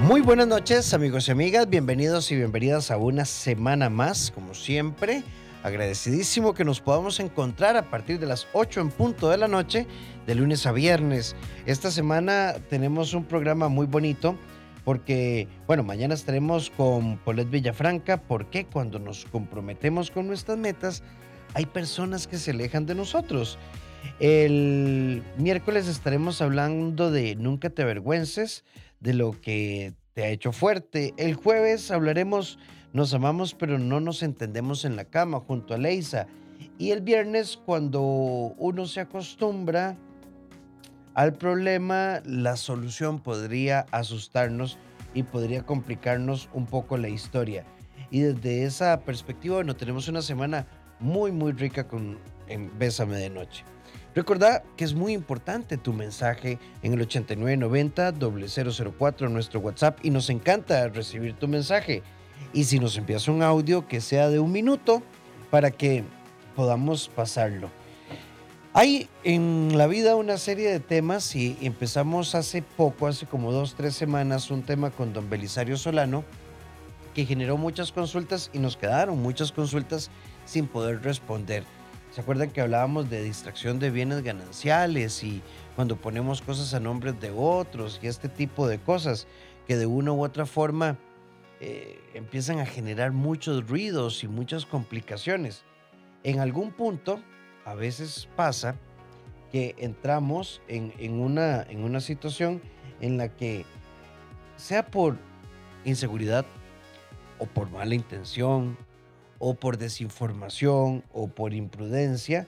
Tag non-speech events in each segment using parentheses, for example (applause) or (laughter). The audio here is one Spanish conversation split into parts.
Muy buenas noches amigos y amigas, bienvenidos y bienvenidas a una semana más, como siempre. Agradecidísimo que nos podamos encontrar a partir de las 8 en punto de la noche, de lunes a viernes. Esta semana tenemos un programa muy bonito porque, bueno, mañana estaremos con Polet Villafranca, porque cuando nos comprometemos con nuestras metas, hay personas que se alejan de nosotros. El miércoles estaremos hablando de Nunca te avergüences, de lo que te ha hecho fuerte. El jueves hablaremos Nos amamos pero no nos entendemos en la cama junto a Leisa. Y el viernes cuando uno se acostumbra al problema, la solución podría asustarnos y podría complicarnos un poco la historia. Y desde esa perspectiva, bueno, tenemos una semana muy, muy rica con en Bésame de Noche. Recordad que es muy importante tu mensaje en el 8990-004 nuestro WhatsApp y nos encanta recibir tu mensaje. Y si nos envías un audio que sea de un minuto para que podamos pasarlo. Hay en la vida una serie de temas y empezamos hace poco, hace como dos, tres semanas, un tema con don Belisario Solano que generó muchas consultas y nos quedaron muchas consultas sin poder responder. ¿Se acuerdan que hablábamos de distracción de bienes gananciales y cuando ponemos cosas a nombres de otros y este tipo de cosas que de una u otra forma eh, empiezan a generar muchos ruidos y muchas complicaciones? En algún punto, a veces pasa que entramos en, una, en una situación en la que, sea por inseguridad o por mala intención o por desinformación o por imprudencia,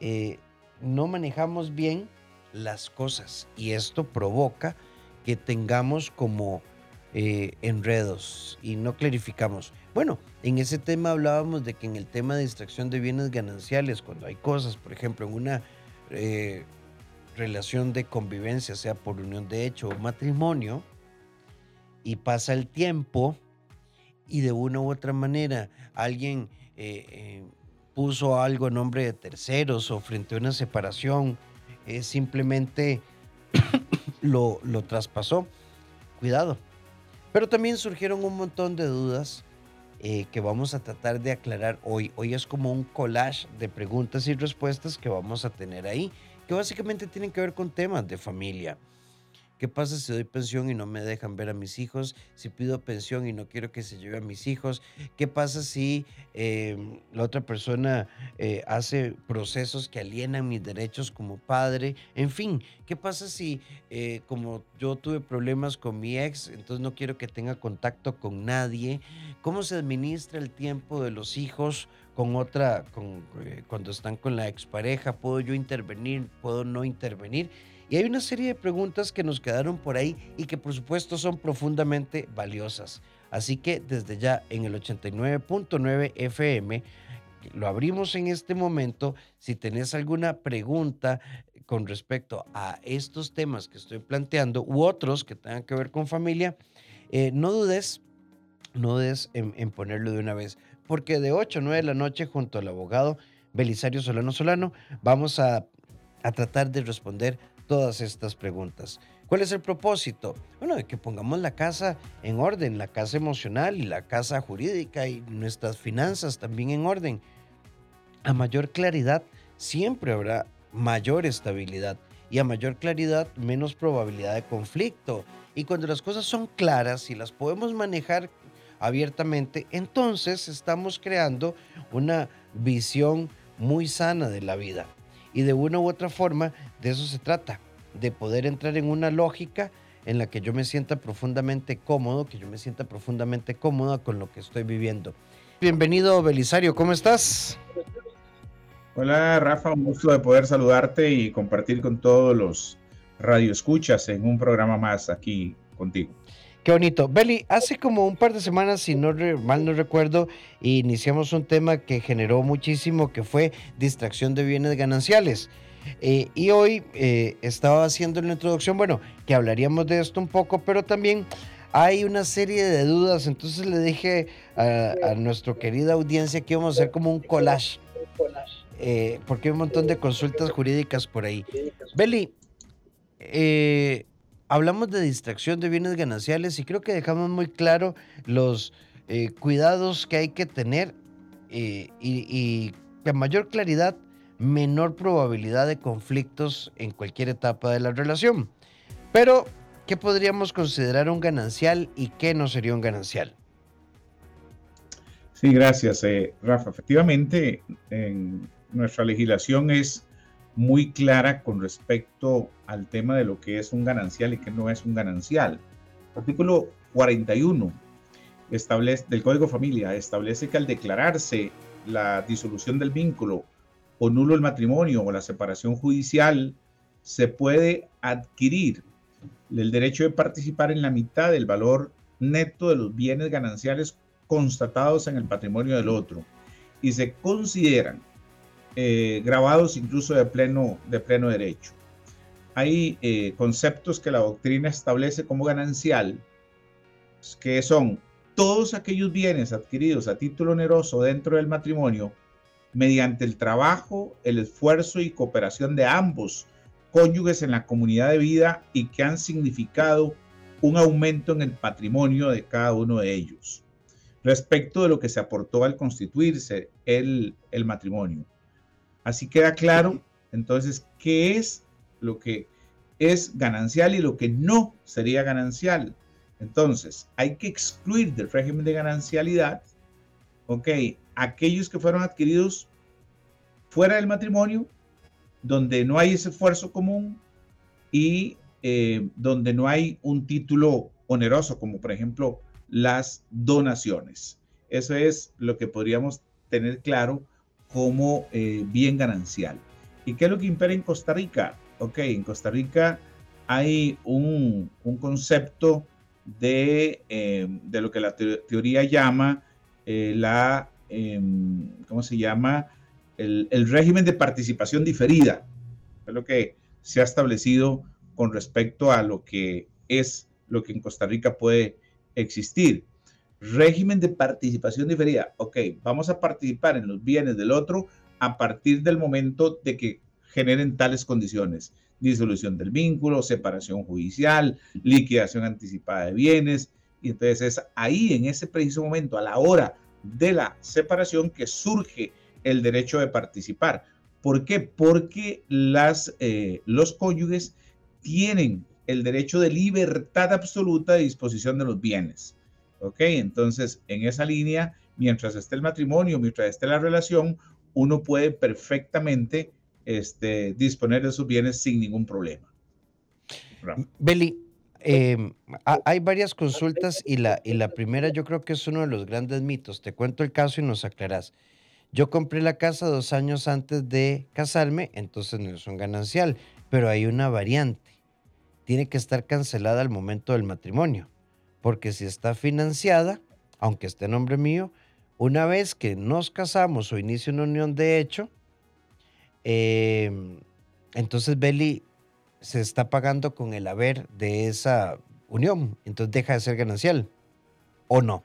eh, no manejamos bien las cosas y esto provoca que tengamos como eh, enredos y no clarificamos. Bueno, en ese tema hablábamos de que en el tema de extracción de bienes gananciales, cuando hay cosas, por ejemplo, en una eh, relación de convivencia, sea por unión de hecho o matrimonio, y pasa el tiempo, y de una u otra manera alguien eh, eh, puso algo en nombre de terceros o frente a una separación, eh, simplemente (coughs) lo, lo traspasó. Cuidado. Pero también surgieron un montón de dudas que vamos a tratar de aclarar hoy. Hoy es como un collage de preguntas y respuestas que vamos a tener ahí, que básicamente tienen que ver con temas de familia. ¿Qué pasa si doy pensión y no me dejan ver a mis hijos? Si pido pensión y no quiero que se lleve a mis hijos. ¿Qué pasa si em, la otra persona eh, hace procesos que alienan mis derechos como padre? En fin, ¿qué pasa si eh, como yo tuve problemas con mi ex, entonces no quiero que tenga contacto con nadie? ¿Cómo se administra el tiempo de los hijos? con otra, con, eh, cuando están con la expareja, ¿puedo yo intervenir? ¿Puedo no intervenir? Y hay una serie de preguntas que nos quedaron por ahí y que por supuesto son profundamente valiosas. Así que desde ya en el 89.9 FM lo abrimos en este momento. Si tenés alguna pregunta con respecto a estos temas que estoy planteando u otros que tengan que ver con familia, eh, no dudes, no dudes en, ponerlo de una vez, porque de 8 a 9 de la noche junto al abogado Belisario Solano Solano vamos a, a tratar de responder todas estas preguntas. ¿Cuál es el propósito? Bueno, de que pongamos la casa en orden, la casa emocional y la casa jurídica y nuestras finanzas también en orden. A mayor claridad siempre habrá mayor estabilidad y a mayor claridad menos probabilidad de conflicto. Y cuando las cosas son claras y las podemos manejar abiertamente, entonces estamos creando una visión muy sana de la vida. Y de una u otra forma, de eso se trata, de poder entrar en una lógica en la que yo me sienta profundamente cómodo, que yo me sienta profundamente cómoda con lo que estoy viviendo. Bienvenido, Belisario, ¿cómo estás? Hola, Rafa, un gusto de poder saludarte y compartir con todos los radioescuchas en un programa más aquí contigo. Qué bonito. Beli, hace como un par de semanas, si no mal no recuerdo, iniciamos un tema que generó muchísimo, que fue distracción de bienes gananciales. Eh, y hoy eh, estaba haciendo la introducción, bueno, que hablaríamos de esto un poco, pero también hay una serie de dudas. Entonces le dije a, nuestra querida audiencia que íbamos a hacer como un collage, eh, porque hay un montón de consultas jurídicas por ahí. Beli, hablamos de distracción de bienes gananciales y creo que dejamos muy claro los eh, cuidados que hay que tener eh, y, y con mayor claridad, menor probabilidad de conflictos en cualquier etapa de la relación. Pero, ¿qué podríamos considerar un ganancial y qué no sería un ganancial? Sí, gracias, eh, Rafa. Efectivamente, en nuestra legislación es muy clara con respecto al tema de lo que es un ganancial y qué no es un ganancial. Artículo 41 establece, del Código Familia establece que al declararse la disolución del vínculo o nulo el matrimonio o la separación judicial, se puede adquirir el derecho de participar en la mitad del valor neto de los bienes gananciales constatados en el patrimonio del otro y se consideran eh, grabados incluso de pleno, de pleno derecho. Hay eh, conceptos que la doctrina establece como ganancial, que son todos aquellos bienes adquiridos a título oneroso dentro del matrimonio mediante el trabajo, el esfuerzo y cooperación de ambos cónyuges en la comunidad de vida y que han significado un aumento en el patrimonio de cada uno de ellos respecto de lo que se aportó al constituirse el, el matrimonio. Así queda claro entonces qué es lo que es ganancial y lo que no sería ganancial. Entonces, hay que excluir del régimen de ganancialidad, ok, aquellos que fueron adquiridos fuera del matrimonio, donde no hay ese esfuerzo común y eh, donde no hay un título oneroso, como por ejemplo las donaciones. Eso es lo que podríamos tener claro como eh, bien ganancial. ¿Y qué es lo que impera en Costa Rica? Ok, en Costa Rica hay un, concepto de, eh, de, lo que la teoría llama eh, la, em, ¿cómo se llama? El, el, régimen de participación diferida. Es lo que se ha establecido con respecto a lo que es lo que en Costa Rica puede existir. Régimen de participación diferida. Ok, vamos a participar en los bienes del otro a partir del momento de que generen tales condiciones. Disolución del vínculo, separación judicial, liquidación anticipada de bienes. Y entonces es ahí, en ese preciso momento, a la hora de la separación, que surge el derecho de participar. ¿Por qué? Porque las, eh, los cónyuges tienen el derecho de libertad absoluta de disposición de los bienes. ¿Ok? Entonces, en esa línea, mientras esté el matrimonio, mientras esté la relación, uno puede perfectamente este, disponer de sus bienes sin ningún problema. Beli, em, hay varias consultas y la, y la primera yo creo que es uno de los grandes mitos. Te cuento el caso y nos aclarás. Yo compré la casa dos años antes de casarme, entonces no es un ganancial, pero hay una variante tiene que estar cancelada al momento del matrimonio. Porque si está financiada, aunque esté en nombre mío, una vez que nos casamos o inicia una unión de hecho, em, entonces Beli se está pagando con el haber de esa unión. Entonces deja de ser ganancial. ¿O no?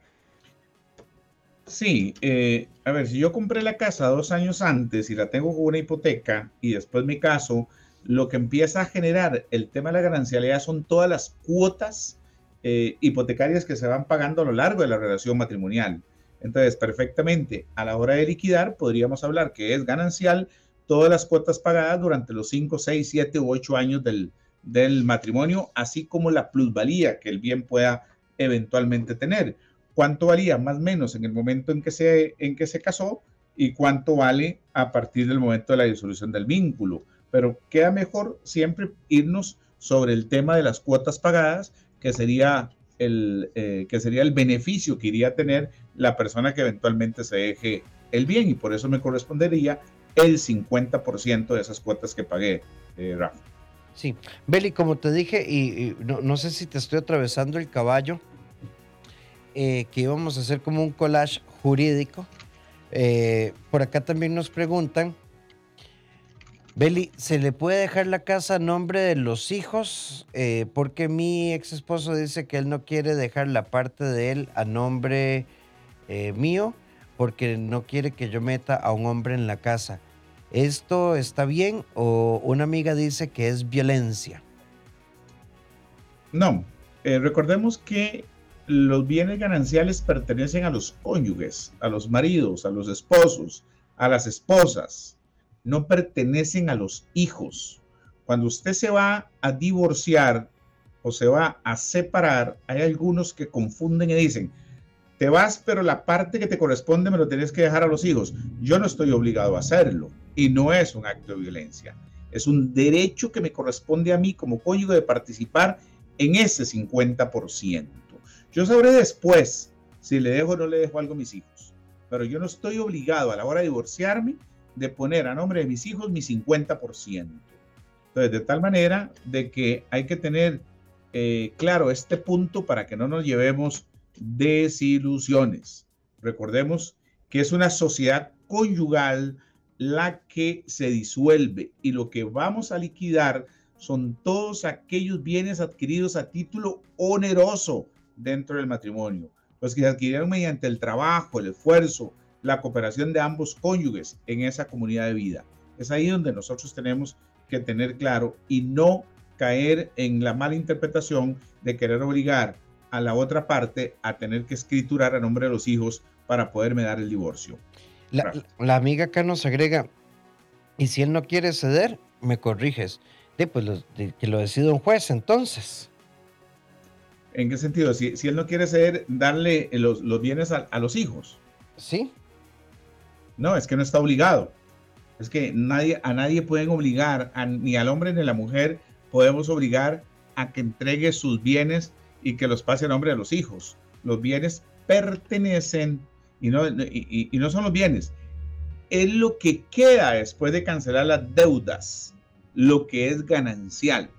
Sí, eh, a ver, si yo compré la casa dos años antes y la tengo con una hipoteca y después me caso, lo que empieza a generar el tema de la ganancialidad son todas las cuotas eh, hipotecarias que se van pagando a lo largo de la relación matrimonial. Entonces, perfectamente, a la hora de liquidar, podríamos hablar que es ganancial todas las cuotas pagadas durante los 5, 6, 7 u 8 años del, del matrimonio, así como la plusvalía que el bien pueda eventualmente tener. ¿Cuánto valía más o menos en el momento en que se, en que se casó y cuánto vale a partir del momento de la disolución del vínculo? pero queda mejor siempre irnos sobre el tema de las cuotas pagadas, que sería el, eh, que sería el beneficio que iría a tener la persona que eventualmente se deje el bien y por eso me correspondería el 50% de esas cuotas que pagué, eh, Rafa. Sí, Beli, como te dije, y, no, sé si te estoy atravesando el caballo, eh, que íbamos a hacer como un collage jurídico. por acá también nos preguntan Beli, ¿se le puede dejar la casa a nombre de los hijos? Eh, porque mi ex esposo dice que él no quiere dejar la parte de él a nombre eh, mío porque no quiere que yo meta a un hombre en la casa. ¿Esto está bien o una amiga dice que es violencia? No, eh, recordemos que los bienes gananciales pertenecen a los cónyuges, a los maridos, a los esposos, a las esposas, no pertenecen a los hijos. Cuando usted se va a divorciar o se va a separar, hay algunos que confunden y dicen, te vas, pero la parte que te corresponde me lo tienes que dejar a los hijos. Yo no estoy obligado a hacerlo y no es un acto de violencia. Es un derecho que me corresponde a mí como cónyuge de participar en ese 50%. Yo sabré después si le dejo o no le dejo algo a mis hijos, pero yo no estoy obligado a la hora de divorciarme de poner a nombre de mis hijos mi 50%. Entonces, de tal manera de que hay que tener eh, claro este punto para que no nos llevemos desilusiones. Recordemos que es una sociedad conyugal la que se disuelve y lo que vamos a liquidar son todos aquellos bienes adquiridos a título oneroso dentro del matrimonio, los que se adquirieron mediante el trabajo, el esfuerzo, la cooperación de ambos cónyuges en esa comunidad de vida. Es ahí donde nosotros tenemos que tener claro y no caer en la mala interpretación de querer obligar a la otra parte a tener que escriturar a nombre de los hijos para poderme dar el divorcio. La, amiga acá nos agrega, y si él no quiere ceder, me corriges. De, pues que lo decida un juez entonces. ¿En qué sentido? Si, él no quiere ceder, darle los, bienes a, los hijos. Sí. No, es que no está obligado. Es que nadie, a nadie pueden obligar, ni al hombre ni a la mujer podemos obligar a que entregue sus bienes y que los pase a nombre de los hijos. Los bienes pertenecen y no, y, no son los bienes. Es lo que queda después de cancelar las deudas, lo que es ganancial.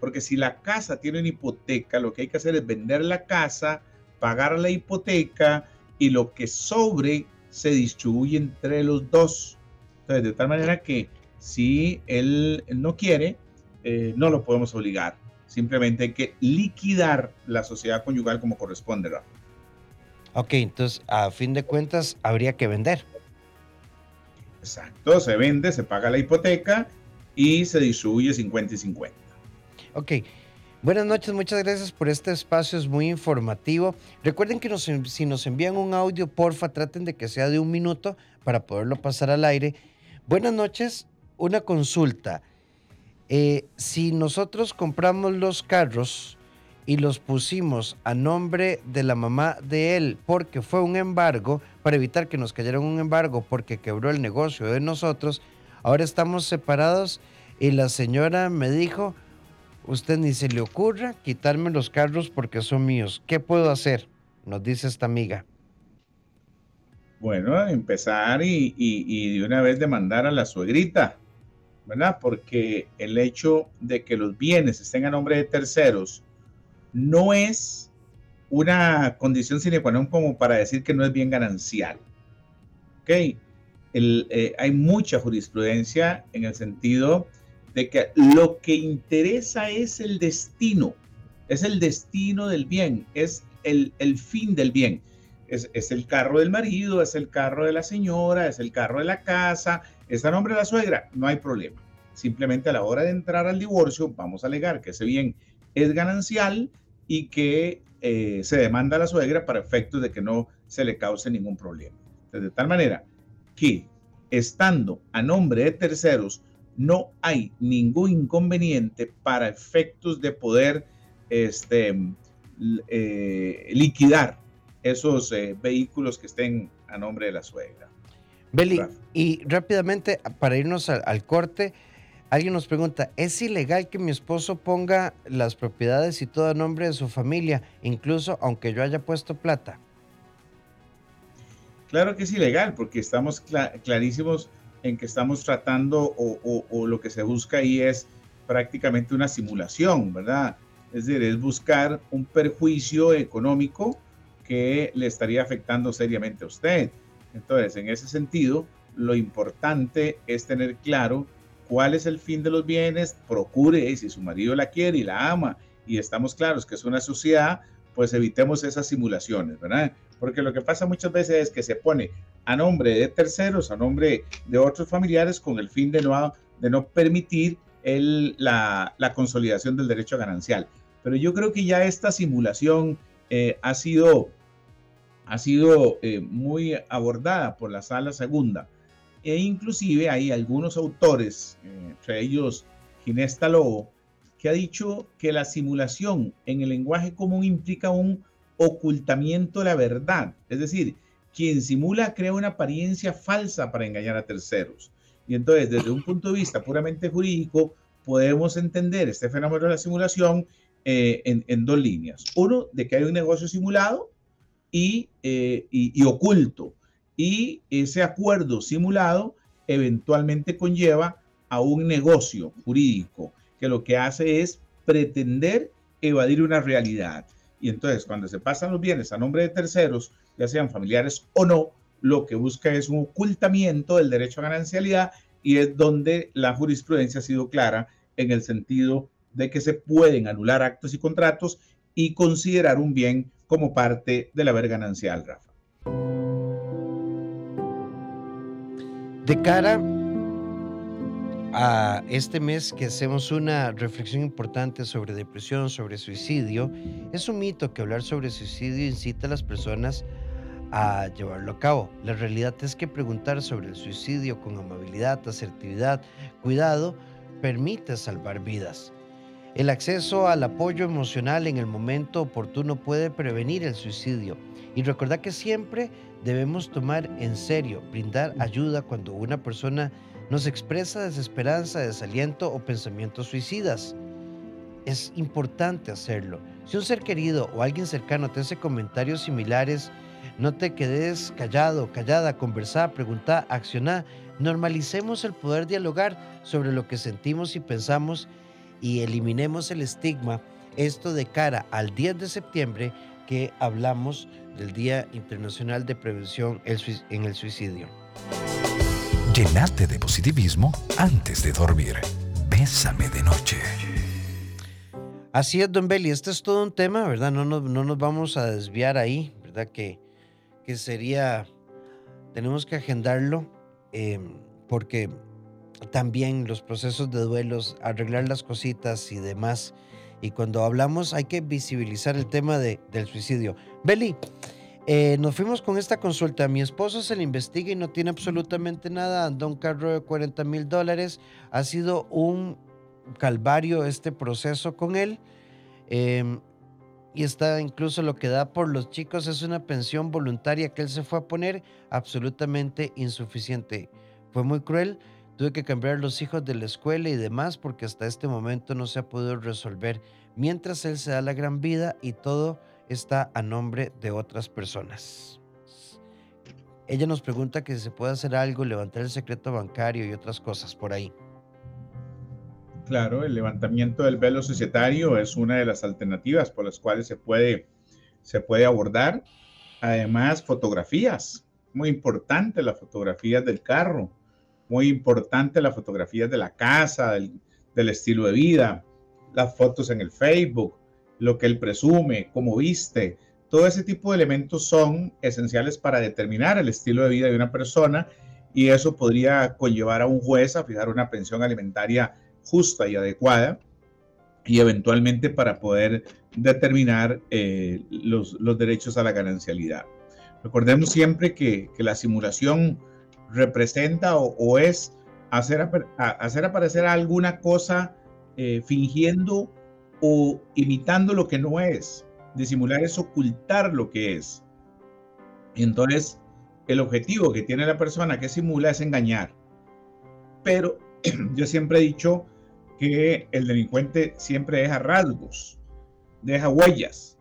Porque si la casa tiene una hipoteca, lo que hay que hacer es vender la casa, pagar la hipoteca y lo que sobre se distribuye entre los dos. Entonces, de tal manera que si él no quiere, eh, no lo podemos obligar. Simplemente hay que liquidar la sociedad conyugal como corresponde. Ok, entonces a fin de cuentas habría que vender. Exacto, se vende, se paga la hipoteca y se distribuye 50 y 50. Ok. Buenas noches, muchas gracias por este espacio, es muy informativo. Recuerden que si nos envían un audio, porfa, traten de que sea de un minuto para poderlo pasar al aire. Buenas noches, una consulta. Eh, si nosotros compramos los carros y los pusimos a nombre de la mamá de él porque fue un embargo, para evitar que nos cayera un embargo porque quebró el negocio de nosotros, ahora estamos separados y la señora me dijo, usted ni se le ocurra quitarme los carros porque son míos. ¿Qué puedo hacer? Nos dice esta amiga. Bueno, empezar y, de una vez demandar a la suegrita ¿verdad? Porque el hecho de que los bienes estén a nombre de terceros no es una condición sine qua non como para decir que no es bien ganancial. ¿Ok? Eh, hay mucha jurisprudencia en el sentido de que lo que interesa es el destino, es el destino del bien, es el, el fin del bien. Es, es, el carro del marido, es el carro de la señora, es el carro de la casa, está a nombre de la suegra, no hay problema. Simplemente a la hora de entrar al divorcio, vamos a alegar que ese bien es ganancial y que eh, se demanda a la suegra para efectos de que no se le cause ningún problema. de tal manera que estando a nombre de terceros, no hay ningún inconveniente para efectos de poder este, eh, liquidar esos eh, vehículos que estén a nombre de la suegra. Beli, y rápidamente, para irnos al, corte, alguien nos pregunta, ¿es ilegal que mi esposo ponga las propiedades y todo a nombre de su familia, incluso aunque yo haya puesto plata? Claro que es ilegal, porque estamos clarísimos en que estamos tratando o, lo que se busca ahí es prácticamente una simulación, ¿verdad? Es decir, es buscar un perjuicio económico que le estaría afectando seriamente a usted. Entonces, en ese sentido, lo importante es tener claro cuál es el fin de los bienes, procure, si su marido la quiere y la ama, y estamos claros que es una sociedad, pues evitemos esas simulaciones, ¿verdad? Porque lo que pasa muchas veces es que se pone a nombre de terceros, a nombre de otros familiares, con el fin de no, de no permitir el, la, consolidación del derecho ganancial. Pero yo creo que ya esta simulación eh, ha sido, ha sido eh, muy abordada por la sala segunda. E inclusive hay algunos autores, entre ellos Ginesta Lobo, que ha dicho que la simulación en el lenguaje común implica un ocultamiento de la verdad. Es decir, quien simula crea una apariencia falsa para engañar a terceros. Y entonces, desde un punto de vista puramente jurídico, podemos entender este fenómeno de la simulación eh, en, dos líneas. Uno, de que hay un negocio simulado y, eh, y, oculto. Y ese acuerdo simulado eventualmente conlleva a un negocio jurídico que lo que hace es pretender evadir una realidad. Y entonces, cuando se pasan los bienes a nombre de terceros, ya sean familiares o no, lo que busca es un ocultamiento del derecho a ganancialidad y es donde la jurisprudencia ha sido clara en el sentido de que se pueden anular actos y contratos y considerar un bien como parte del haber ganancial, Rafa. De cara a este mes que hacemos una reflexión importante sobre depresión, sobre suicidio, es un mito que hablar sobre suicidio incita a las personas llevarlo a cabo. La realidad es que preguntar sobre el suicidio con amabilidad, asertividad, cuidado, permite salvar vidas. El acceso al apoyo emocional en el momento oportuno puede prevenir el suicidio y recordar que siempre debemos tomar en serio, brindar ayuda cuando una persona nos expresa desesperanza, desaliento o pensamientos suicidas. Es importante hacerlo. Si un ser querido o alguien cercano te hace comentarios similares, no te quedes callado, callada, conversá, preguntá, accioná. Normalicemos el poder dialogar sobre lo que sentimos y pensamos y eliminemos el estigma. Esto de cara al 10 de septiembre que hablamos del Día Internacional de Prevención en el Suicidio. Llenate de positivismo antes de dormir. Bésame de noche. Así es, don Belly, este es todo un tema, ¿verdad? No nos, no nos vamos a desviar ahí, ¿verdad? Que que sería, tenemos que agendarlo em, porque también los procesos de duelos, arreglar las cositas y demás. Y cuando hablamos hay que visibilizar el tema de, del suicidio. Beli, eh, nos fuimos con esta consulta. Mi esposo se le investiga y no tiene absolutamente nada. Anda un carro de 40 mil dólares. Ha sido un calvario este proceso con él. Eh, y está incluso lo que da por los chicos es una pensión voluntaria que él se fue a poner absolutamente insuficiente. Fue muy cruel, tuve que cambiar los hijos de la escuela y demás porque hasta este momento no se ha podido resolver, mientras él se da la gran vida y todo está a nombre de otras personas. Ella nos pregunta que si se puede hacer algo, levantar el secreto bancario y otras cosas por ahí. Claro, el levantamiento del velo societario es una de las alternativas por las cuales se puede, se puede abordar. Además, fotografías. Muy importante las fotografías del carro. Muy importante las fotografías de la casa, del, del estilo de vida. Las fotos en el Facebook, lo que él presume, cómo viste. Todo ese tipo de elementos son esenciales para determinar el estilo de vida de una persona y eso podría conllevar a un juez a fijar una pensión alimentaria justa y adecuada y eventualmente para poder determinar eh, los, derechos a la ganancialidad. Recordemos siempre que, la simulación representa o, es hacer, hacer, aparecer alguna cosa eh, fingiendo o imitando lo que no es. Disimular es ocultar lo que es. Entonces, el objetivo que tiene la persona que simula es engañar. Pero (clears throat) yo siempre he dicho que el delincuente siempre deja rasgos, deja huellas.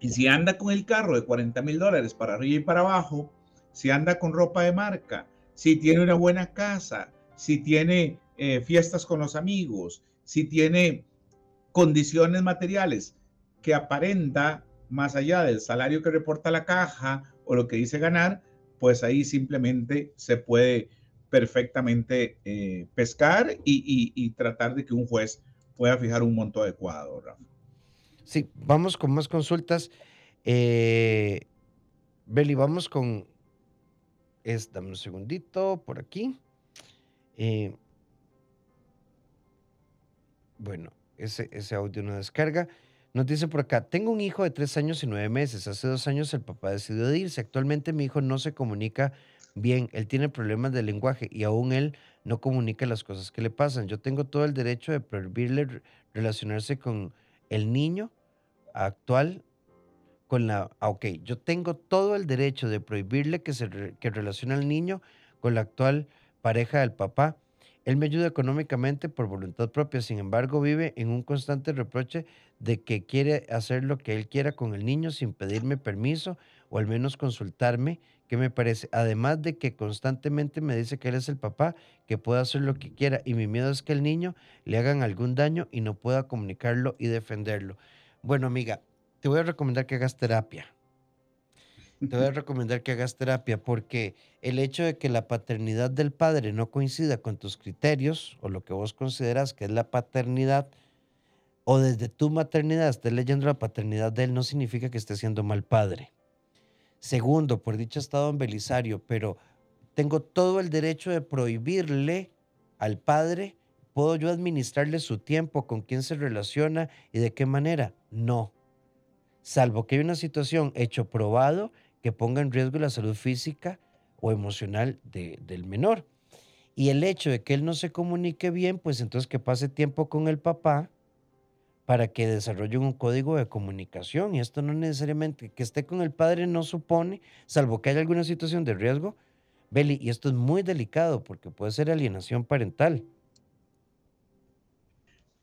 Y si anda con el carro de 40 mil dólares para arriba y para abajo, si anda con ropa de marca, si tiene una buena casa, si tiene eh, fiestas con los amigos, si tiene condiciones materiales que aparenta más allá del salario que reporta la caja o lo que dice ganar, pues ahí simplemente se puede perfectamente eh, pescar y, tratar de que un juez pueda fijar un monto adecuado, Rafa. Sí, vamos con más consultas. Eh, Beli, vamos con... Es, dame un segundito por aquí. Eh, bueno, ese, ese audio no descarga. Nos dice por acá, tengo un hijo de tres años y nueve meses. Hace dos años el papá decidió irse. Actualmente mi hijo no se comunica bien. Él tiene problemas de lenguaje y aún él no comunica las cosas que le pasan. Yo tengo todo el derecho de prohibirle relacionarse con el niño actual con la... Ah, ok, yo tengo todo el derecho de prohibirle que se que relacione al niño con la actual pareja del papá. Él me ayuda económicamente por voluntad propia, sin embargo vive en un constante reproche de que quiere hacer lo que él quiera con el niño sin pedirme permiso o al menos consultarme qué me parece. Además de que constantemente me dice que él es el papá, que puede hacer lo que quiera y mi miedo es que el niño le hagan algún daño y no pueda comunicarlo y defenderlo. Bueno, amiga, te voy a recomendar que hagas terapia. Te voy a (laughs) recomendar que hagas terapia porque el hecho de que la paternidad del padre no coincida con tus criterios o lo que vos consideras que es la paternidad, o desde tu maternidad estés leyendo la paternidad de él, no significa que esté siendo mal padre. Segundo, por dicho estado en Belisario, pero tengo todo el derecho de prohibirle al padre, ¿puedo yo administrarle su tiempo, con quién se relaciona y de qué manera? No. Salvo que hay una situación hecho probado que ponga en riesgo la salud física o emocional del menor. Y el hecho de que él no se comunique bien, pues entonces que pase tiempo con el papá para que desarrolle un código de comunicación. Y esto no necesariamente que esté con el padre no supone, salvo que haya alguna situación de riesgo, Beli, y esto es muy delicado porque puede ser alienación parental.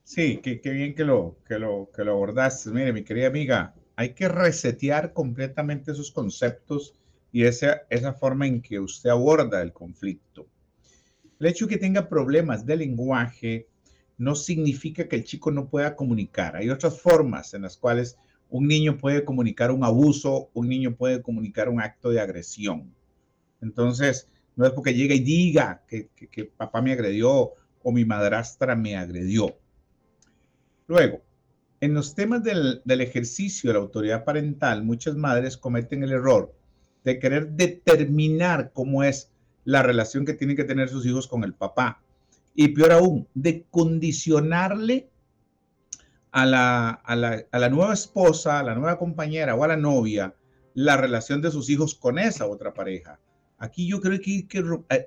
Sí, qué, bien que lo, que, lo, que lo abordaste. Mire, mi querida amiga, hay que resetear completamente esos conceptos y esa, esa forma en que usted aborda el conflicto. El hecho de que tenga problemas de lenguaje no significa que el chico no pueda comunicar. Hay otras formas en las cuales un niño puede comunicar un abuso, un niño puede comunicar un acto de agresión. Entonces, no es porque llegue y diga que, papá me agredió o mi madrastra me agredió. Luego, en los temas del, ejercicio de la autoridad parental, muchas madres cometen el error de querer determinar cómo es la relación que tienen que tener sus hijos con el papá. Y peor aún, de condicionarle a la, a la, nueva esposa, a la nueva compañera o a la novia la relación de sus hijos con esa otra pareja. Aquí yo creo que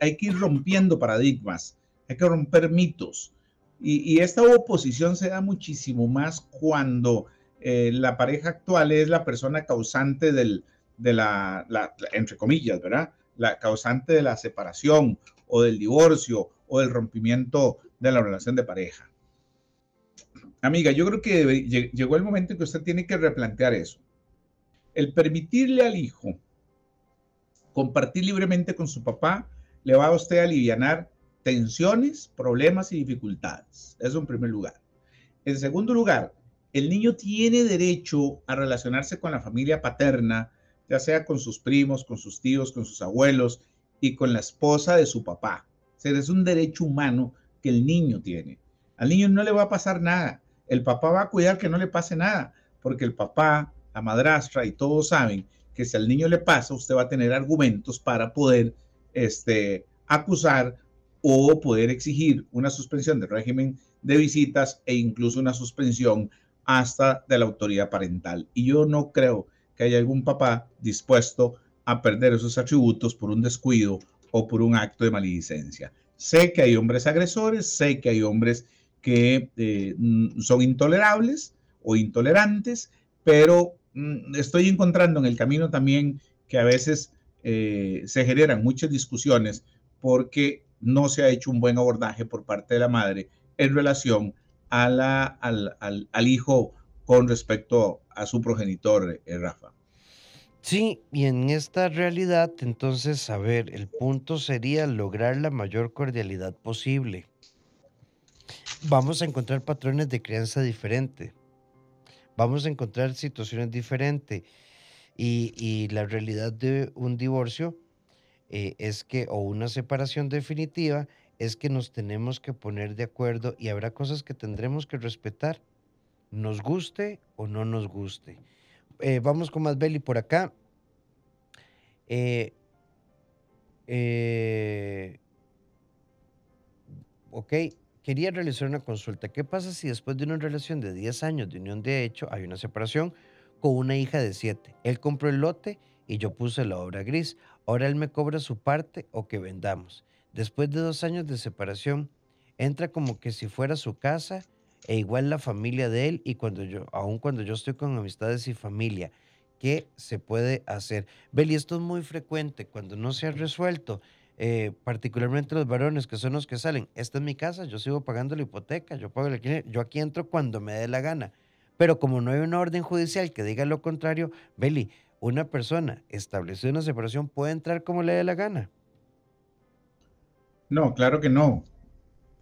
hay que ir rompiendo paradigmas, hay que romper mitos. Y, esta oposición se da muchísimo más cuando eh, la pareja actual es la persona causante del, de la, entre comillas, ¿verdad? La causante de la separación o del divorcio o del rompimiento de la relación de pareja. Amiga, yo creo que llegó el momento en que usted tiene que replantear eso. El permitirle al hijo compartir libremente con su papá le va a usted a aliviar tensiones, problemas y dificultades. Eso en primer lugar. En segundo lugar, el niño tiene derecho a relacionarse con la familia paterna, ya sea con sus primos, con sus tíos, con sus abuelos y con la esposa de su papá. O es un derecho humano que el niño tiene. Al niño no le va a pasar nada. El papá va a cuidar que no le pase nada, porque el papá, la madrastra y todos saben que si al niño le pasa, usted va a tener argumentos para poder este, acusar o poder exigir una suspensión del régimen de visitas e incluso una suspensión hasta de la autoridad parental. Y yo no creo que haya algún papá dispuesto a perder esos atributos por un descuido o por un acto de maledicencia. Sé que hay hombres agresores, sé que hay hombres que eh, mm, son intolerables o intolerantes, pero mm, estoy encontrando en el camino también que a veces eh, se generan muchas discusiones porque no se ha hecho un buen abordaje por parte de la madre en relación al, al, hijo con respecto a su progenitor, eh, Rafa. Sí, y en esta realidad, entonces, a ver, el punto sería lograr la mayor cordialidad posible. Vamos a encontrar patrones de crianza diferentes. Vamos a encontrar situaciones diferentes. Y, y la realidad de un divorcio eh, es que, o una separación definitiva, es que nos tenemos que poner de acuerdo y habrá cosas que tendremos que respetar, nos guste o no nos guste. Eh, vamos con más Beli por acá. Eh, ok, quería realizar una consulta. ¿Qué pasa si después de una relación de 10 años de unión de hecho hay una separación con una hija de 7? Él compró el lote y yo puse la obra gris. Ahora él me cobra su parte o que vendamos. Después de dos años de separación, entra como que si fuera su casa e igual la familia de él y cuando yo, aun cuando yo estoy con amistades y familia, ¿qué se puede hacer? Beli, esto es muy frecuente cuando no se ha resuelto, eh, particularmente los varones que son los que salen. Esta es mi casa, yo sigo pagando la hipoteca, yo pago el alquiler, yo aquí entro cuando me dé la gana. Pero como no hay una orden judicial que diga lo contrario, Beli, una persona establecida una separación puede entrar como le dé la gana. No, claro que no.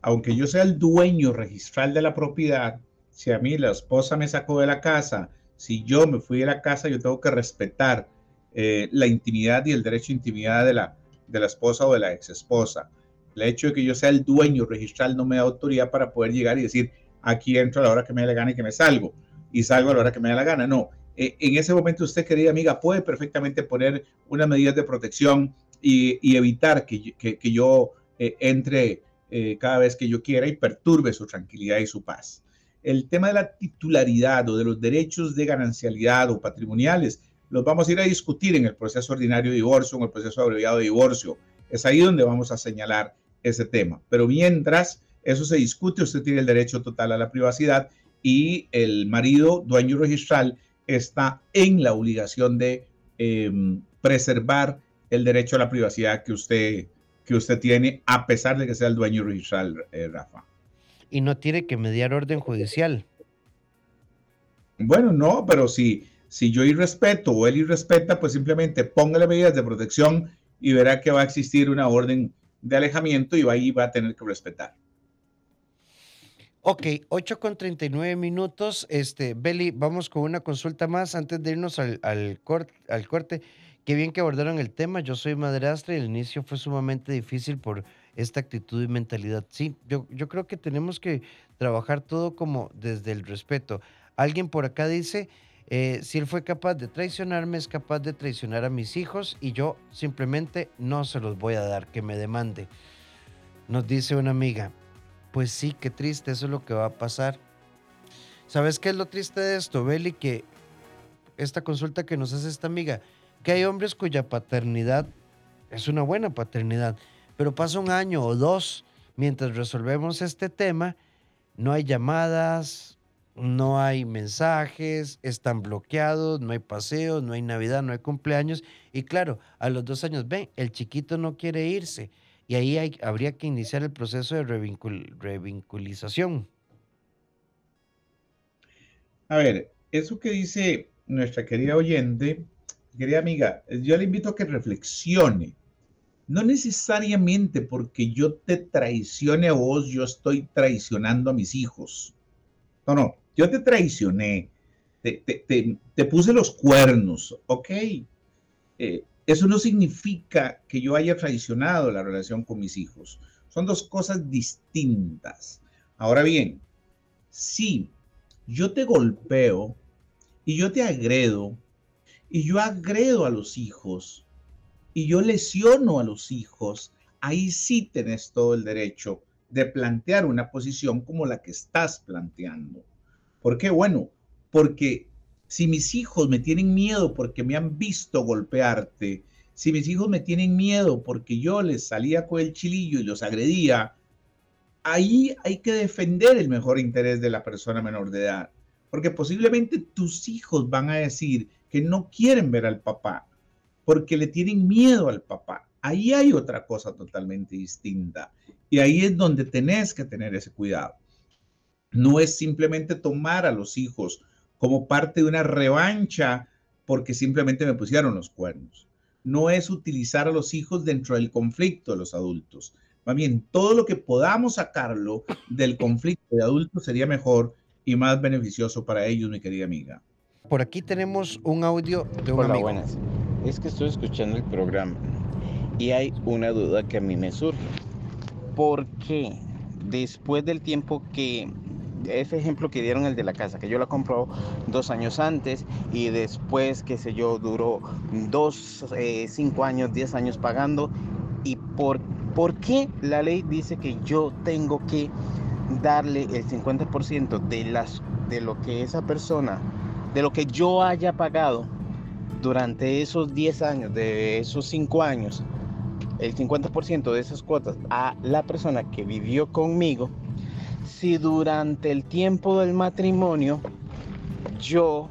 Aunque yo sea el dueño registral de la propiedad, si a mí la esposa me sacó de la casa, si yo me fui de la casa, yo tengo que respetar eh, la intimidad y el derecho a intimidad de la, de la esposa o de la ex esposa. El hecho de que yo sea el dueño registral no me da autoridad para poder llegar y decir, aquí entro a la hora que me dé la gana y que me salgo, y salgo a la hora que me dé la gana. No, eh, en ese momento usted, querida amiga, puede perfectamente poner unas medidas de protección y, evitar que, que, yo eh, entre eh, cada vez que yo quiera y perturbe su tranquilidad y su paz. El tema de la titularidad o de los derechos de ganancialidad o patrimoniales los vamos a ir a discutir en el proceso ordinario de divorcio, en el proceso abreviado de divorcio. Es ahí donde vamos a señalar ese tema. Pero mientras eso se discute, usted tiene el derecho total a la privacidad y el marido, dueño registral, está en la obligación de em, preservar el derecho a la privacidad que usted, que usted tiene, a pesar de que sea el dueño registral, eh, Rafa. Y no tiene que mediar orden judicial. Bueno, no, pero si, si yo irrespeto o él irrespeta, pues simplemente póngale medidas de protección y verá que va a existir una orden de alejamiento y ahí va a tener que respetar. Ok, 8 con 39 minutos. Este, Beli, vamos con una consulta más antes de irnos al, al, al corte. Qué bien que abordaron el tema. Yo soy madrastra y el inicio fue sumamente difícil por esta actitud y mentalidad. Sí, yo, yo creo que tenemos que trabajar todo como desde el respeto. Alguien por acá dice, eh, si él fue capaz de traicionarme, es capaz de traicionar a mis hijos y yo simplemente no se los voy a dar, que me demande. Nos dice una amiga, pues sí, qué triste, eso es lo que va a pasar. ¿Sabes qué es lo triste de esto, Beli? Que esta consulta que nos hace esta amiga, que hay hombres cuya paternidad es una buena paternidad, pero pasa un año o dos mientras resolvemos este tema, no hay llamadas, no hay mensajes, están bloqueados, no hay paseos, no hay Navidad, no hay cumpleaños. Y claro, a los dos años, ven, el chiquito no quiere irse. Y ahí habría que iniciar el proceso de revinculización. A ver, eso que dice nuestra querida oyente, querida amiga, yo le invito a que reflexione. No necesariamente porque yo te traicione a vos, yo estoy traicionando a mis hijos. No, no, yo te traicioné, te, puse los cuernos, ok. Eh, eso no significa que yo haya traicionado la relación con mis hijos. Son dos cosas distintas. Ahora bien, si yo te golpeo y yo te agredo y yo agredo a los hijos y yo lesiono a los hijos, ahí sí tenés todo el derecho de plantear una posición como la que estás planteando. ¿Por qué? Bueno, porque si mis hijos me tienen miedo porque me han visto golpearte, si mis hijos me tienen miedo porque yo les salía con el chilillo y los agredía, ahí hay que defender el mejor interés de la persona menor de edad. Porque posiblemente tus hijos van a decir que no quieren ver al papá porque le tienen miedo al papá. Ahí hay otra cosa totalmente distinta. Y ahí es donde tenés que tener ese cuidado. No es simplemente tomar a los hijos como parte de una revancha porque simplemente me pusieron los cuernos. No es utilizar a los hijos dentro del conflicto de los adultos. Más bien, todo lo que podamos sacarlo del conflicto de adultos sería mejor y más beneficioso para ellos, mi querida amiga. Por aquí tenemos un audio de un Hola, buenas. Es que estoy escuchando el programa y hay una duda que a mí me surge. ¿Por qué después del tiempo que ese ejemplo que dieron el de la casa, que yo la compró dos años antes y después, qué sé yo, duró dos, eh, cinco años, diez años pagando. ¿Y por, por qué la ley dice que yo tengo que darle el 50% de, las, de lo que esa persona, de lo que yo haya pagado durante esos 10 años, de esos 5 años, el 50% de esas cuotas a la persona que vivió conmigo, si durante el tiempo del matrimonio yo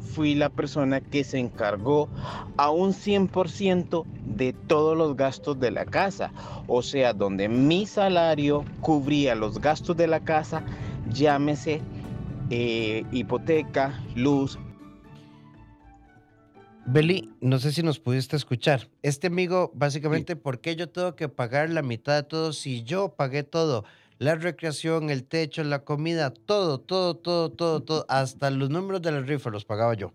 fui la persona que se encargó a un 100% de todos los gastos de la casa. O sea, donde mi salario cubría los gastos de la casa, llámese eh, hipoteca, luz. Beli, no sé si nos pudiste escuchar. Este amigo, básicamente, ¿por qué yo tengo que pagar la mitad de todo si yo pagué todo? la recreación, el techo, la comida, todo, todo, todo, todo, todo, hasta los números de la rifa los pagaba yo.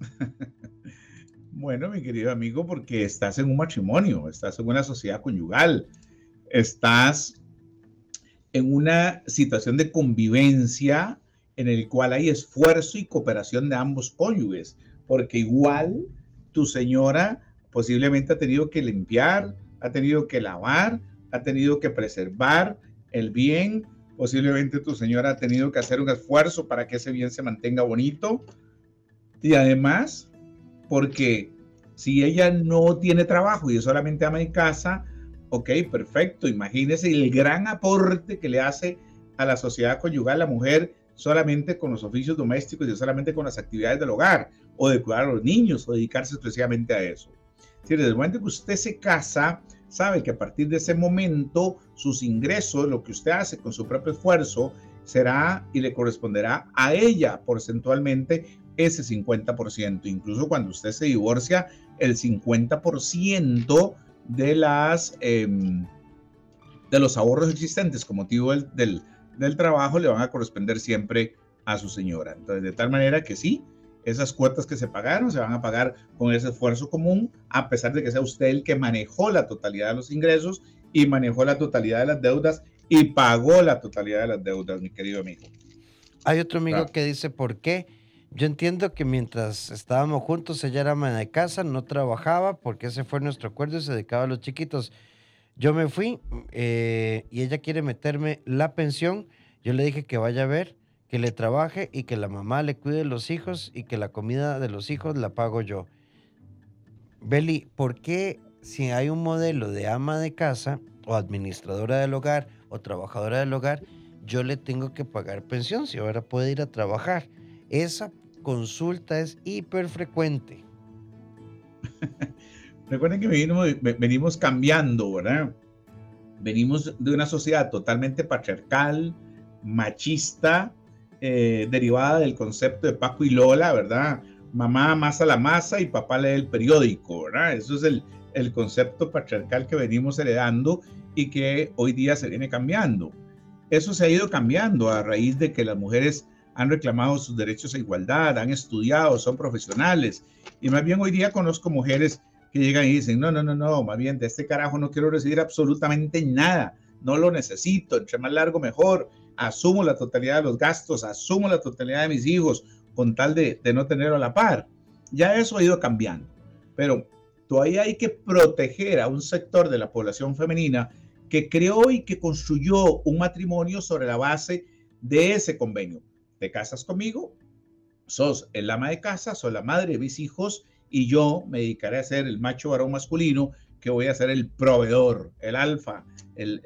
(laughs) Bueno, mi querido amigo, porque estás en un matrimonio, estás en una sociedad conyugal, estás en una situación de convivencia en el cual hay esfuerzo y cooperación de ambos cónyuges, porque igual tu señora posiblemente ha tenido que limpiar, ha tenido que lavar, ha tenido que preservar el bien, posiblemente tu señora ha tenido que hacer un esfuerzo para que ese bien se mantenga bonito. Y además, porque si ella no tiene trabajo y es solamente ama en casa, ok, perfecto. Imagínese el gran aporte que le hace a la sociedad conyugal la mujer solamente con los oficios domésticos y solamente con las actividades del hogar o de cuidar a los niños o dedicarse exclusivamente a eso. Si desde el momento que usted se casa, sabe que a partir de ese momento sus ingresos, lo que usted hace con su propio esfuerzo, será y le corresponderá a ella porcentualmente ese 50%. Incluso cuando usted se divorcia, el 50% de, las, em, de los ahorros existentes con motivo del, del, del trabajo le van a corresponder siempre a su señora. Entonces, de tal manera que sí, esas cuotas que se pagaron se van a pagar con ese esfuerzo común, a pesar de que sea usted el que manejó la totalidad de los ingresos y manejó la totalidad de las deudas y pagó la totalidad de las deudas, mi querido amigo. Hay otro amigo que dice, ¿por qué? Yo entiendo que mientras estábamos juntos, ella era ama de casa, no trabajaba, porque ese fue nuestro acuerdo y se dedicaba a los chiquitos. Yo me fui eh, y ella quiere meterme la pensión. Yo le dije que vaya a ver que le trabaje y que la mamá le cuide los hijos y que la comida de los hijos la pago yo. Beli, ¿por qué si hay un modelo de ama de casa o administradora del hogar o trabajadora del hogar, yo le tengo que pagar pensión si ahora puede ir a trabajar? Esa consulta es hiper frecuente. (laughs) Recuerden que venimos, venimos cambiando, ¿verdad? Venimos de una sociedad totalmente patriarcal, machista, eh, derivada del concepto de Paco y Lola, ¿verdad? Mamá amasa la masa y papá lee el periódico, ¿verdad? Eso es el, el concepto patriarcal que venimos heredando y que hoy día se viene cambiando. Eso se ha ido cambiando a raíz de que las mujeres han reclamado sus derechos a igualdad, han estudiado, son profesionales. Y más bien hoy día conozco mujeres que llegan y dicen, no, no, no, no, más bien de este carajo no quiero recibir absolutamente nada, no lo necesito, entre más largo mejor, asumo la totalidad de los gastos, asumo la totalidad de mis hijos con tal de, no tenerlo a la par. Ya eso ha ido cambiando, pero todavía hay que proteger a un sector de la población femenina que creó y que construyó un matrimonio sobre la base de ese convenio. Te casas conmigo, sos el ama de casa, sos la madre de mis hijos y yo me dedicaré a ser el macho varón masculino que voy a ser el proveedor, el alfa, el,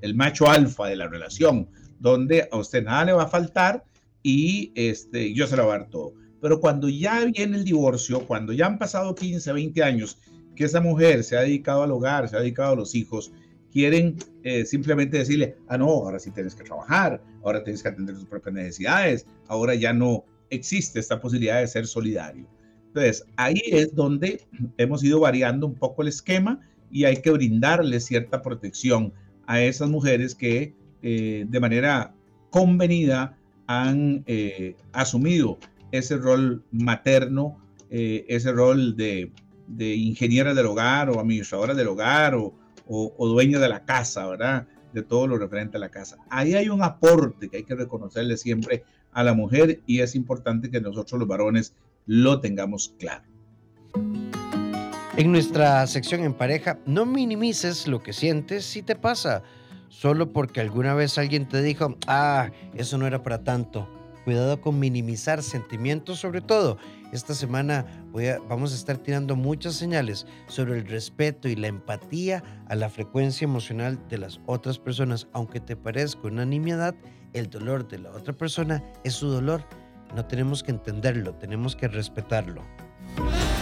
el, macho alfa de la relación, donde a usted nada le va a faltar y este, yo se lo voy todo. Pero cuando ya viene el divorcio, cuando ya han pasado 15, 20 años que esa mujer se ha dedicado al hogar, se ha dedicado a los hijos, quieren eh, simplemente decirle, ah, no, ahora sí tienes que trabajar, ahora tienes que atender tus propias necesidades, ahora ya no existe esta posibilidad de ser solidario. Entonces, ahí es donde hemos ido variando un poco el esquema y hay que brindarle cierta protección a esas mujeres que eh, de manera convenida han eh, asumido ese rol materno, eh, ese rol de, de, ingeniera del hogar o administradora del hogar o, o, o dueña de la casa, ¿verdad? De todo lo referente a la casa. Ahí hay un aporte que hay que reconocerle siempre a la mujer y es importante que nosotros los varones lo tengamos claro. En nuestra sección en pareja, no minimices lo que sientes si te pasa. solo porque alguna vez alguien te dijo, ah, eso no era para tanto. Cuidado con minimizar sentimientos, sobre todo. Esta semana vamos a estar tirando muchas señales sobre el respeto y la empatía a la frecuencia emocional de las otras personas. Aunque te parezca una nimiedad, el dolor de la otra persona es su dolor. No tenemos que entenderlo, tenemos que respetarlo.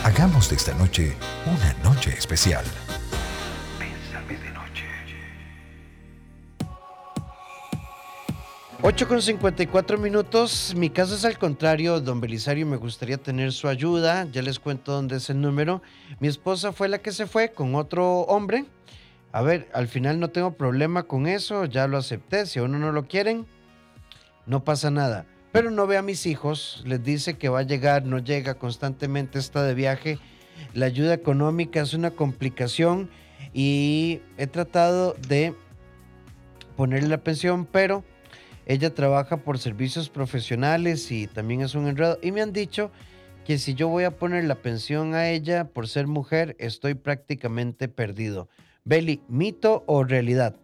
Hagamos de esta noche una noche especial. 8 con 54 minutos. Mi caso es al contrario, don Belisario. Me gustaría tener su ayuda. Ya les cuento dónde es el número. Mi esposa fue la que se fue con otro hombre. A ver, al final no tengo problema con eso. Ya lo acepté. Si a uno no lo quieren, no pasa nada. Pero no ve a mis hijos. Les dice que va a llegar, no llega constantemente, está de viaje. La ayuda económica es una complicación y he tratado de ponerle la pensión, pero ella trabaja por servicios profesionales y también es un enredo. Y me han dicho que si yo voy a poner la pensión a ella por ser mujer, estoy prácticamente perdido. Beli, ¿mito o realidad?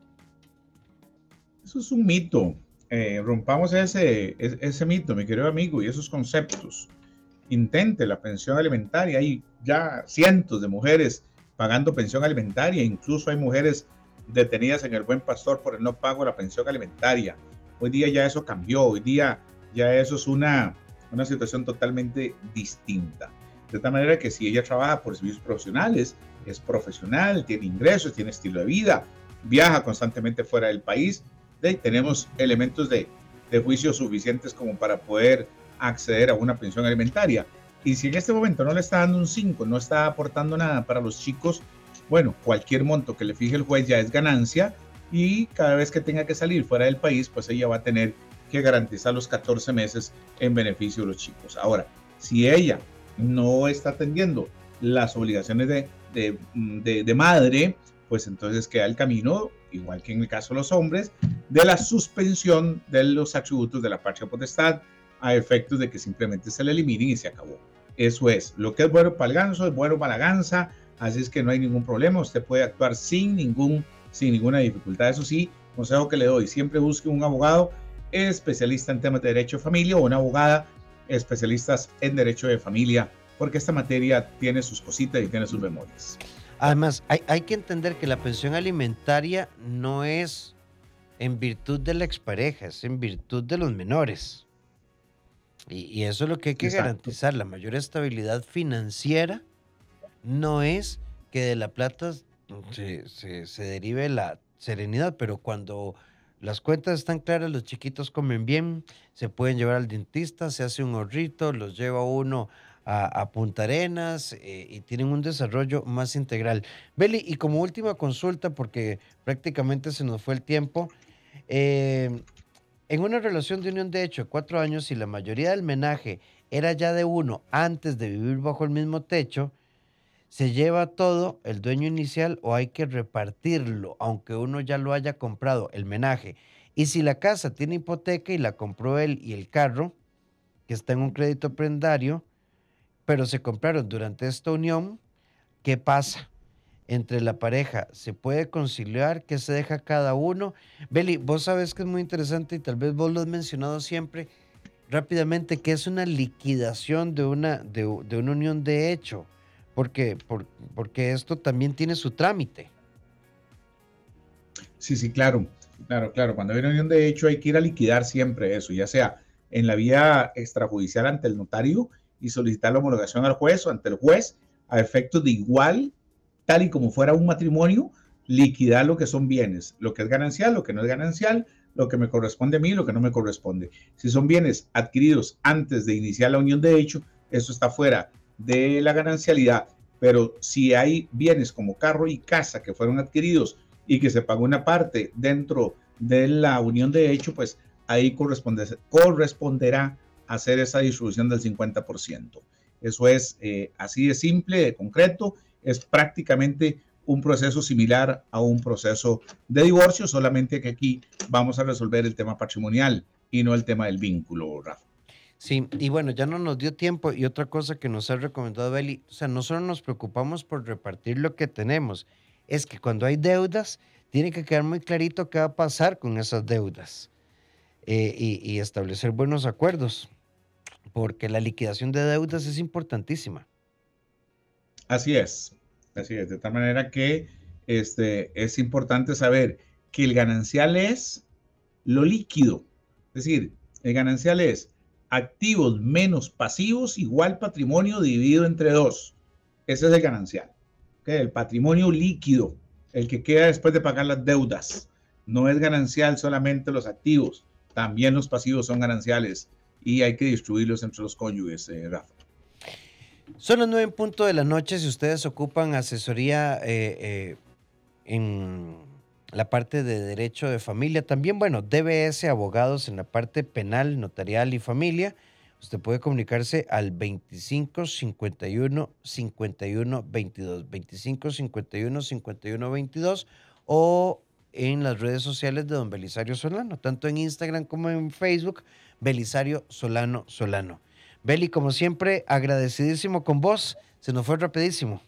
Eso es un mito. Eh, rompamos ese, ese mito, mi querido amigo, y esos conceptos. Intente la pensión alimentaria. Hay ya cientos de mujeres pagando pensión alimentaria, incluso hay mujeres detenidas en el buen pastor por el no pago de la pensión alimentaria. Hoy día ya eso cambió, hoy día ya eso es una, una situación totalmente distinta. De tal manera que si ella trabaja por servicios profesionales, es profesional, tiene ingresos, tiene estilo de vida, viaja constantemente fuera del país, tenemos elementos de, de juicio suficientes como para poder acceder a una pensión alimentaria. Y si en este momento no le está dando un 5, no está aportando nada para los chicos, bueno, cualquier monto que le fije el juez ya es ganancia y cada vez que tenga que salir fuera del país, pues ella va a tener que garantizar los 14 meses en beneficio de los chicos. Ahora, si ella no está atendiendo las obligaciones de, de, de, madre, pues entonces queda el camino, igual que en el caso de los hombres, de la suspensión de los atributos de la patria potestad a efectos de que simplemente se le eliminen y se acabó. Eso es, lo que es bueno para el ganso es bueno para la gansa, así es que no hay ningún problema, usted puede actuar sin ningún sin ninguna dificultad. Eso sí, consejo que le doy, siempre busque un abogado especialista en temas de derecho de familia o una abogada especialistas en derecho de familia, porque esta materia tiene sus cositas y tiene sus memorias. Además, hay, hay que entender que la pensión alimentaria no es en virtud de la expareja, es en virtud de los menores. Y, y eso es lo que hay que Exacto. garantizar, la mayor estabilidad financiera no es que de la plata se, se, derive la serenidad, pero cuando las cuentas están claras, los chiquitos comen bien, se pueden llevar al dentista, se hace un horrito, los lleva uno a, a Punta Arenas eh, y tienen un desarrollo más integral. Beli, y como última consulta, porque prácticamente se nos fue el tiempo, eh, en una relación de unión de hecho de cuatro años, si la mayoría del menaje era ya de uno antes de vivir bajo el mismo techo, ¿Se lleva todo el dueño inicial o hay que repartirlo, aunque uno ya lo haya comprado, el menaje? Y si la casa tiene hipoteca y la compró él y el carro, que está en un crédito prendario, pero se compraron durante esta unión, ¿qué pasa? Entre la pareja, ¿se puede conciliar? ¿Qué se deja cada uno? Beli, vos sabes que es muy interesante y tal vez vos lo has mencionado siempre rápidamente, que es una liquidación de una, de, de una unión de hecho porque, por, porque esto también tiene su trámite. Sí, sí, claro, claro, claro. Cuando hay una unión de hecho hay que ir a liquidar siempre eso, ya sea en la vía extrajudicial ante el notario y solicitar la homologación al juez o ante el juez a efectos de igual, tal y como fuera un matrimonio, liquidar lo que son bienes, lo que es ganancial, lo que no es ganancial, lo que me corresponde a mí, lo que no me corresponde. Si son bienes adquiridos antes de iniciar la unión de hecho, eso está fuera de la ganancialidad, pero si hay bienes como carro y casa que fueron adquiridos y que se pagó una parte dentro de la unión de hecho, pues ahí corresponde, corresponderá hacer esa distribución del 50%. Eso es eh, así de simple, de concreto, es prácticamente un proceso similar a un proceso de divorcio, solamente que aquí vamos a resolver el tema patrimonial y no el tema del vínculo, Rafa. Sí, y bueno, ya no nos dio tiempo. Y otra cosa que nos ha recomendado Beli, o sea, no nos preocupamos por repartir lo que tenemos, es que cuando hay deudas, tiene que quedar muy clarito qué va a pasar con esas deudas eh, y, establecer buenos acuerdos, porque la liquidación de deudas es importantísima. Así es, así es, de tal manera que este, es importante saber que el ganancial es lo líquido, es decir, el ganancial es activos menos pasivos igual patrimonio dividido entre dos. Ese es el ganancial. El patrimonio líquido, el que queda después de pagar las deudas. No es ganancial solamente los activos, también los pasivos son gananciales y hay que distribuirlos entre los cónyuges, eh, Rafa. Son las nueve en punto de la noche. Si ustedes ocupan asesoría eh, eh, en la parte de derecho de familia, también, bueno, DBS Abogados en la parte penal, notarial y familia. Usted puede comunicarse al 25 51 51 22, 25 51 51 22 o en las redes sociales de don Belisario Solano, tanto en Instagram como en Facebook, Belisario Solano Solano. Beli, como siempre, agradecidísimo con vos. Se nos fue rapidísimo.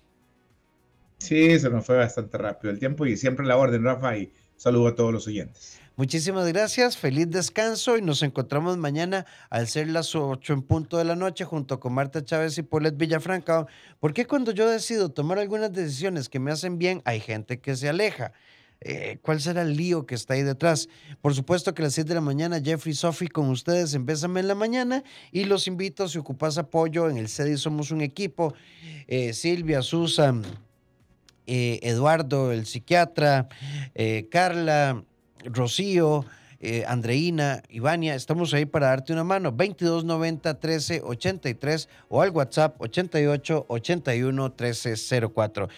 Sí, se nos fue bastante rápido el tiempo y siempre la orden, Rafa, y saludo a todos los oyentes. Muchísimas gracias, feliz descanso y nos encontramos mañana al ser las 8 en punto de la noche junto con Marta Chávez y Polet Villafranca. Porque cuando yo decido tomar algunas decisiones que me hacen bien, hay gente que se aleja? Eh, ¿Cuál será el lío que está ahí detrás? Por supuesto que a las 7 de la mañana, Jeffrey Sophie con ustedes en en la Mañana y los invito, si ocupas apoyo, en el CEDI somos un equipo. Eh, Silvia, Susan, eh, Eduardo, el psiquiatra, eh, Carla, Rocío, eh, Andreina, Ivania, estamos ahí para darte una mano. 2290 1383 o al WhatsApp 88 81 1304.